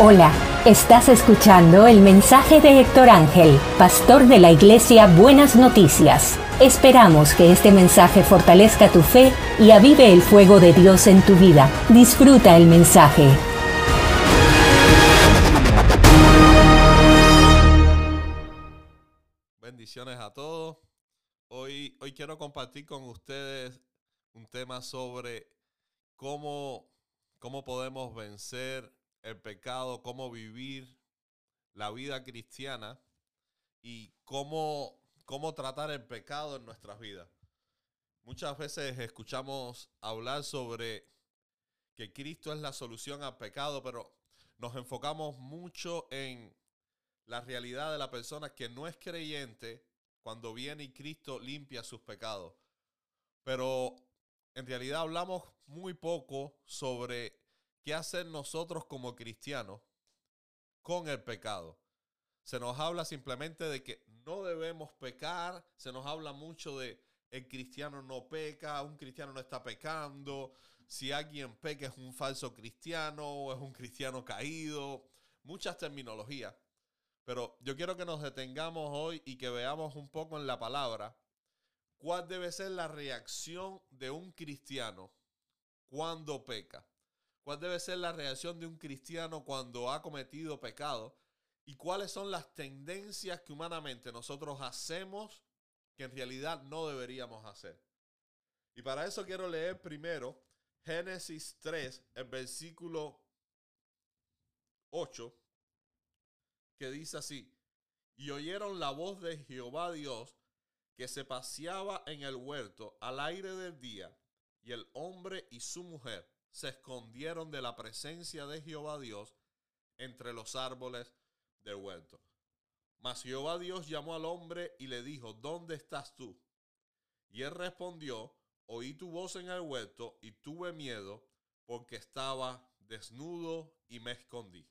Hola, estás escuchando el mensaje de Héctor Ángel, pastor de la iglesia Buenas Noticias. Esperamos que este mensaje fortalezca tu fe y avive el fuego de Dios en tu vida. Disfruta el mensaje. Bendiciones a todos. Hoy, hoy quiero compartir con ustedes un tema sobre cómo, cómo podemos vencer el pecado, cómo vivir la vida cristiana y cómo, cómo tratar el pecado en nuestras vidas. Muchas veces escuchamos hablar sobre que Cristo es la solución al pecado, pero nos enfocamos mucho en la realidad de la persona que no es creyente cuando viene y Cristo limpia sus pecados. Pero en realidad hablamos muy poco sobre qué hacer nosotros como cristianos con el pecado. Se nos habla simplemente de que no debemos pecar, se nos habla mucho de el cristiano no peca, un cristiano no está pecando, si alguien peca es un falso cristiano o es un cristiano caído, muchas terminologías. Pero yo quiero que nos detengamos hoy y que veamos un poco en la palabra cuál debe ser la reacción de un cristiano cuando peca. ¿Cuál debe ser la reacción de un cristiano cuando ha cometido pecado? ¿Y cuáles son las tendencias que humanamente nosotros hacemos que en realidad no deberíamos hacer? Y para eso quiero leer primero Génesis 3, el versículo 8, que dice así, y oyeron la voz de Jehová Dios que se paseaba en el huerto al aire del día, y el hombre y su mujer se escondieron de la presencia de Jehová Dios entre los árboles del huerto. Mas Jehová Dios llamó al hombre y le dijo, ¿dónde estás tú? Y él respondió, oí tu voz en el huerto y tuve miedo porque estaba desnudo y me escondí.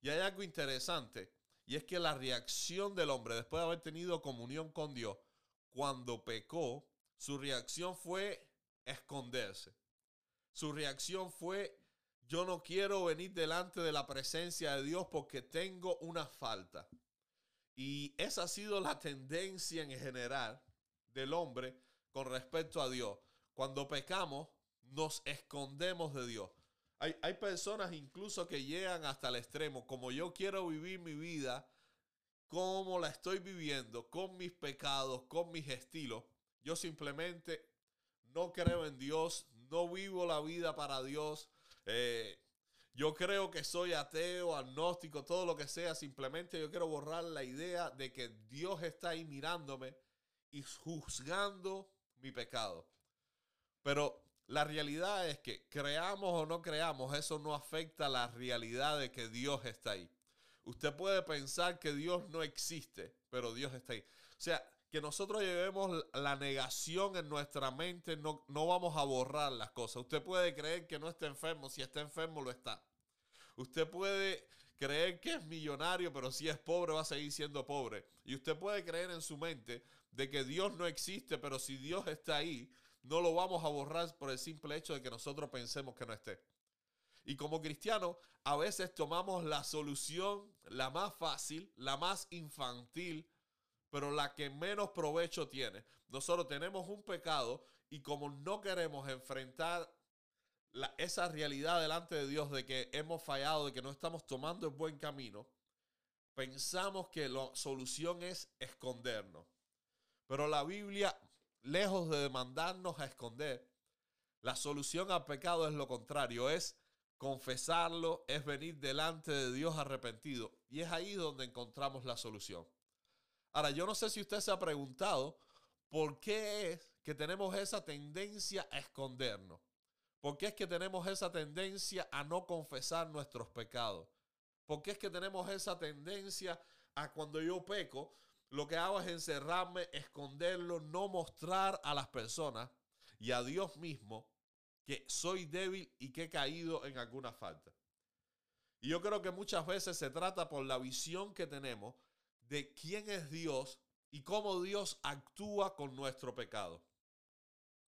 Y hay algo interesante, y es que la reacción del hombre después de haber tenido comunión con Dios, cuando pecó, su reacción fue esconderse. Su reacción fue, yo no quiero venir delante de la presencia de Dios porque tengo una falta. Y esa ha sido la tendencia en general del hombre con respecto a Dios. Cuando pecamos, nos escondemos de Dios. Hay, hay, personas incluso que llegan hasta el extremo, como yo quiero vivir mi vida, como la estoy viviendo, con mis pecados, con mis estilos, yo simplemente no creo en Dios, no vivo la vida para Dios. Eh, yo creo que soy ateo, agnóstico, todo lo que sea. Simplemente yo quiero borrar la idea de que Dios está ahí mirándome y juzgando mi pecado. Pero la realidad es que creamos o no creamos, eso no afecta la realidad de que Dios está ahí. Usted puede pensar que Dios no existe, pero Dios está ahí. O sea, que nosotros llevemos la negación en nuestra mente, no, no vamos a borrar las cosas. Usted puede creer que no está enfermo, si está enfermo lo está. Usted puede creer que es millonario, pero si es pobre va a seguir siendo pobre. Y usted puede creer en su mente de que Dios no existe, pero si Dios está ahí, no lo vamos a borrar por el simple hecho de que nosotros pensemos que no esté. Y como cristianos, a veces tomamos la solución, la más fácil, la más infantil, pero la que menos provecho tiene. Nosotros tenemos un pecado y como no queremos enfrentar esa realidad delante de Dios de que hemos fallado, de que no estamos tomando el buen camino, pensamos que la solución es escondernos. Pero la Biblia, lejos de demandarnos a esconder, la solución al pecado es lo contrario, es confesarlo, es venir delante de Dios arrepentido. Y es ahí donde encontramos la solución. Ahora, yo no sé si usted se ha preguntado por qué es que tenemos esa tendencia a escondernos. ¿Por qué es que tenemos esa tendencia a no confesar nuestros pecados? ¿Por qué es que tenemos esa tendencia a cuando yo peco, lo que hago es encerrarme, esconderlo, no mostrar a las personas y a Dios mismo que soy débil y que he caído en alguna falta? Y yo creo que muchas veces se trata por la visión que tenemos de quién es Dios y cómo Dios actúa con nuestro pecado.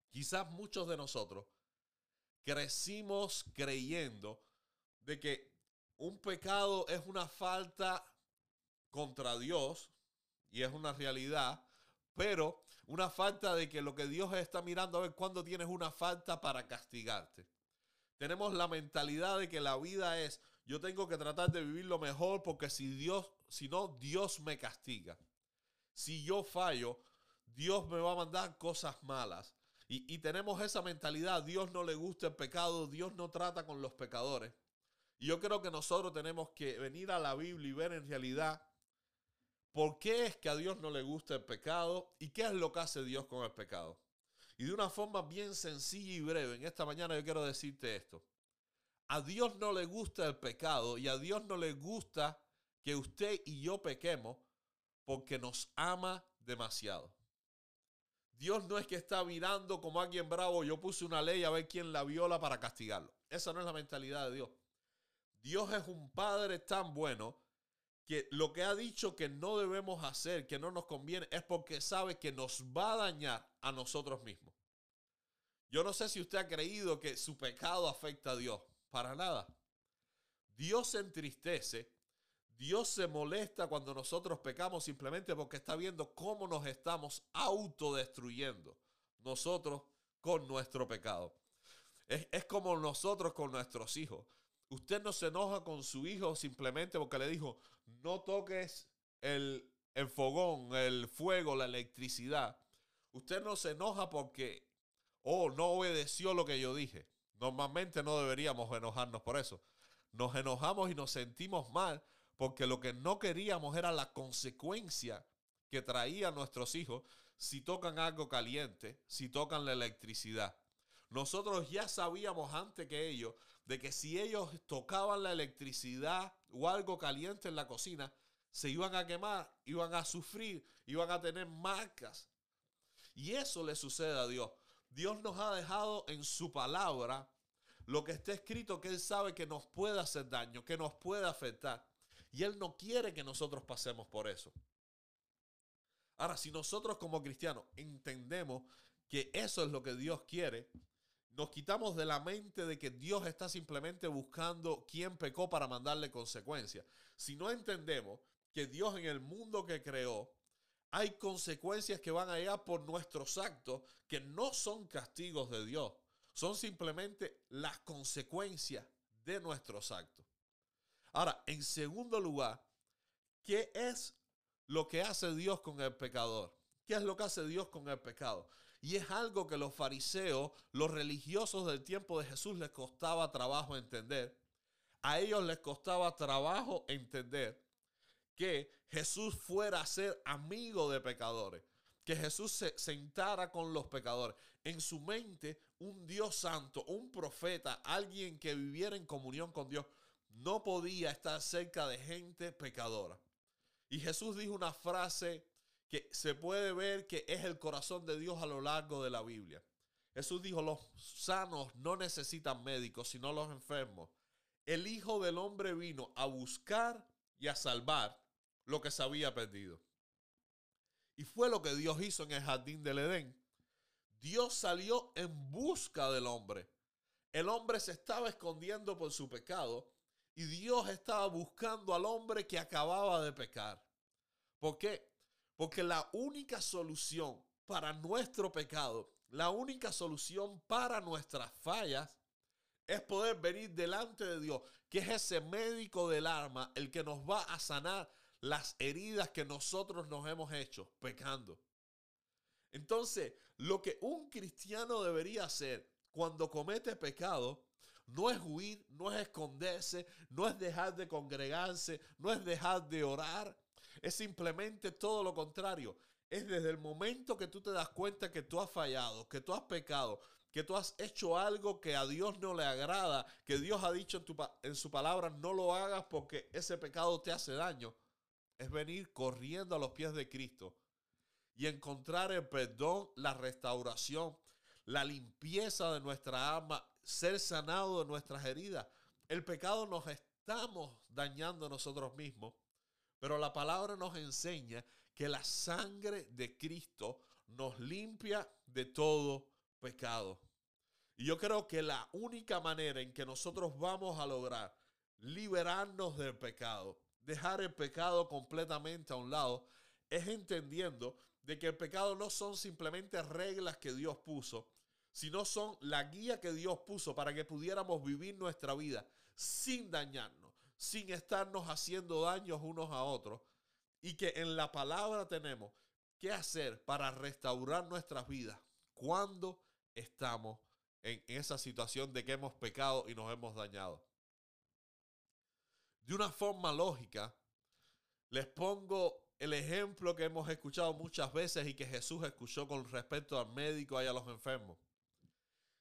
Quizás muchos de nosotros crecimos creyendo de que un pecado es una falta contra Dios y es una realidad, pero una falta de que lo que Dios está mirando a ver cuándo tienes una falta para castigarte. Tenemos la mentalidad de que la vida es yo tengo que tratar de vivir lo mejor porque si Dios, si no, Dios me castiga. Si yo fallo, Dios me va a mandar cosas malas. Y, y, tenemos esa mentalidad, Dios no le gusta el pecado, Dios no trata con los pecadores. Y yo creo que nosotros tenemos que venir a la Biblia y ver en realidad por qué es que a Dios no le gusta el pecado y qué es lo que hace Dios con el pecado. Y de una forma bien sencilla y breve, en esta mañana yo quiero decirte esto. A Dios no le gusta el pecado y a Dios no le gusta que usted y yo pequemos porque nos ama demasiado. Dios no es que está mirando como alguien bravo, yo puse una ley a ver quién la viola para castigarlo. Esa no es la mentalidad de Dios. Dios es un padre tan bueno que lo que ha dicho que no debemos hacer, que no nos conviene, es porque sabe que nos va a dañar a nosotros mismos. Yo no sé si usted ha creído que su pecado afecta a Dios. Para nada. Dios se entristece, Dios se molesta cuando nosotros pecamos simplemente porque está viendo cómo nos estamos autodestruyendo nosotros con nuestro pecado. Es, es como nosotros con nuestros hijos. Usted no se enoja con su hijo simplemente porque le dijo, no toques el, fogón, el fuego, la electricidad. Usted no se enoja porque, oh, no obedeció lo que yo dije. Normalmente no deberíamos enojarnos por eso. Nos enojamos y nos sentimos mal porque lo que no queríamos era la consecuencia que traían nuestros hijos si tocan algo caliente, si tocan la electricidad. Nosotros ya sabíamos antes que ellos de que si ellos tocaban la electricidad o algo caliente en la cocina, se iban a quemar, iban a sufrir, iban a tener marcas. Y eso le sucede a Dios. Dios nos ha dejado en su palabra lo que está escrito que Él sabe que nos puede hacer daño, que nos puede afectar. Y Él no quiere que nosotros pasemos por eso. Ahora, si nosotros como cristianos entendemos que eso es lo que Dios quiere, nos quitamos de la mente de que Dios está simplemente buscando quién pecó para mandarle consecuencias. Si no entendemos que Dios en el mundo que creó, hay consecuencias que van a llegar por nuestros actos que no son castigos de Dios, son simplemente las consecuencias de nuestros actos. Ahora, en segundo lugar, ¿qué es lo que hace Dios con el pecador? ¿Qué es lo que hace Dios con el pecado? Y es algo que los fariseos, los religiosos del tiempo de Jesús les costaba trabajo entender. A ellos les costaba trabajo entender que Jesús fuera a ser amigo de pecadores, que Jesús se sentara con los pecadores. En su mente, un Dios santo, un profeta, alguien que viviera en comunión con Dios, no podía estar cerca de gente pecadora. Y Jesús dijo una frase que se puede ver que es el corazón de Dios a lo largo de la Biblia. Jesús dijo, los sanos no necesitan médicos, sino los enfermos. El Hijo del Hombre vino a buscar y a salvar lo que se había perdido. Y fue lo que Dios hizo en el jardín del Edén. Dios salió en busca del hombre. El hombre se estaba escondiendo por su pecado y Dios estaba buscando al hombre que acababa de pecar. ¿Por qué? Porque la única solución para nuestro pecado, la única solución para nuestras fallas, es poder venir delante de Dios, que es ese médico del alma, el que nos va a sanar las heridas que nosotros nos hemos hecho pecando. Entonces, lo que un cristiano debería hacer cuando comete pecado no es huir, no es esconderse, no es dejar de congregarse, no es dejar de orar, es simplemente todo lo contrario. Es desde el momento que tú te das cuenta que tú has fallado, que tú has pecado, que tú has hecho algo que a Dios no le agrada, que Dios ha dicho en, en su palabra, no lo hagas porque ese pecado te hace daño es venir corriendo a los pies de Cristo y encontrar el perdón, la restauración, la limpieza de nuestra alma, ser sanado de nuestras heridas. El pecado nos estamos dañando nosotros mismos, pero la palabra nos enseña que la sangre de Cristo nos limpia de todo pecado. Y yo creo que la única manera en que nosotros vamos a lograr liberarnos del pecado, dejar el pecado completamente a un lado, es entendiendo de que el pecado no son simplemente reglas que Dios puso, sino son la guía que Dios puso para que pudiéramos vivir nuestra vida sin dañarnos, sin estarnos haciendo daños unos a otros, y que en la palabra tenemos qué hacer para restaurar nuestras vidas cuando estamos en esa situación de que hemos pecado y nos hemos dañado. De una forma lógica, les pongo el ejemplo que hemos escuchado muchas veces y que Jesús escuchó con respecto al médico y a los enfermos.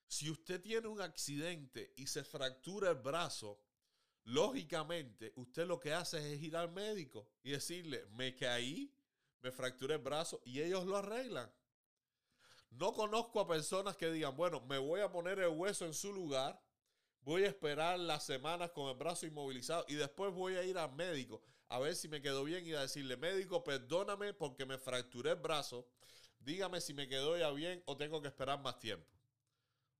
Si usted tiene un accidente y se fractura el brazo, lógicamente usted lo que hace es ir al médico y decirle, me caí, me fracturé el brazo y ellos lo arreglan. No conozco a personas que digan, bueno, me voy a poner el hueso en su lugar, voy a esperar las semanas con el brazo inmovilizado y después voy a ir al médico a ver si me quedó bien y a decirle, médico, perdóname porque me fracturé el brazo, dígame si me quedó ya bien o tengo que esperar más tiempo.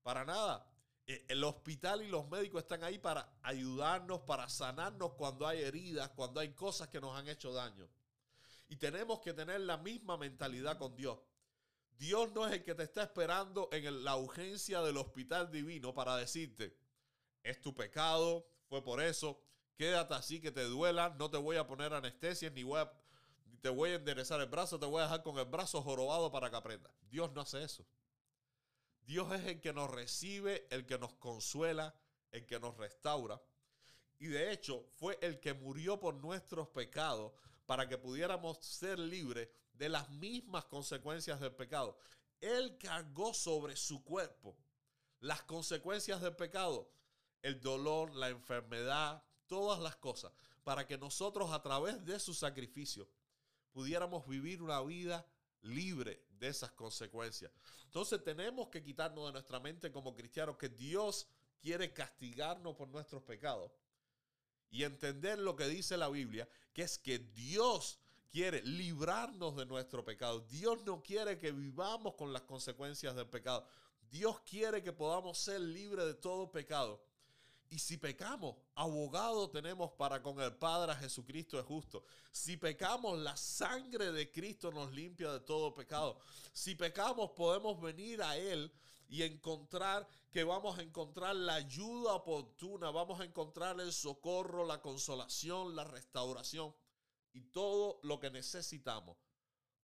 Para nada. E, el hospital y los médicos están ahí para ayudarnos, para sanarnos cuando hay heridas, cuando hay cosas que nos han hecho daño. Y tenemos que tener la misma mentalidad con Dios. Dios no es el que te está esperando en la urgencia del hospital divino para decirte, es tu pecado, fue por eso, quédate así que te duela, no te voy a poner anestesia, ni voy te voy a enderezar el brazo, te voy a dejar con el brazo jorobado para que aprendas. Dios no hace eso. Dios es el que nos recibe, el que nos consuela, el que nos restaura. Y de hecho fue el que murió por nuestros pecados para que pudiéramos ser libres de las mismas consecuencias del pecado. Él cargó sobre su cuerpo las consecuencias del pecado, el dolor, la enfermedad, todas las cosas, para que nosotros a través de su sacrificio pudiéramos vivir una vida libre de esas consecuencias. Entonces tenemos que quitarnos de nuestra mente como cristianos que Dios quiere castigarnos por nuestros pecados y entender lo que dice la Biblia, que es que Dios quiere librarnos de nuestro pecado. Dios no quiere que vivamos con las consecuencias del pecado. Dios quiere que podamos ser libres de todo pecado. Y si pecamos, abogado tenemos para con el Padre a Jesucristo es justo. Si pecamos, la sangre de Cristo nos limpia de todo pecado. Si pecamos, podemos venir a Él y encontrar que vamos a encontrar la ayuda oportuna, vamos a encontrar el socorro, la consolación, la restauración y todo lo que necesitamos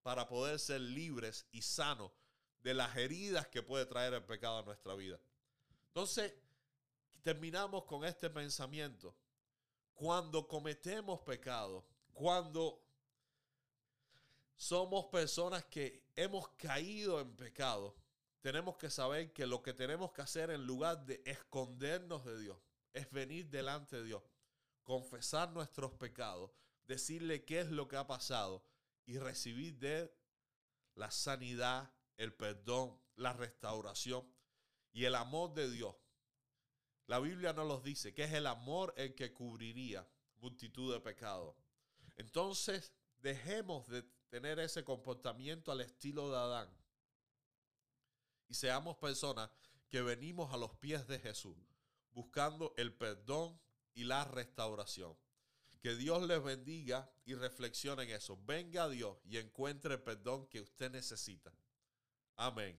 para poder ser libres y sanos de las heridas que puede traer el pecado a nuestra vida. Entonces, terminamos con este pensamiento. Cuando cometemos pecado, cuando somos personas que hemos caído en pecado, tenemos que saber que lo que tenemos que hacer en lugar de escondernos de Dios es venir delante de Dios, confesar nuestros pecados, decirle qué es lo que ha pasado y recibir de la sanidad, el perdón, la restauración y el amor de Dios. La Biblia nos los dice que es el amor el que cubriría multitud de pecados. Entonces, dejemos de tener ese comportamiento al estilo de Adán y seamos personas que venimos a los pies de Jesús buscando el perdón y la restauración. Que Dios les bendiga y reflexione en eso. Venga Dios y encuentre el perdón que usted necesita. Amén.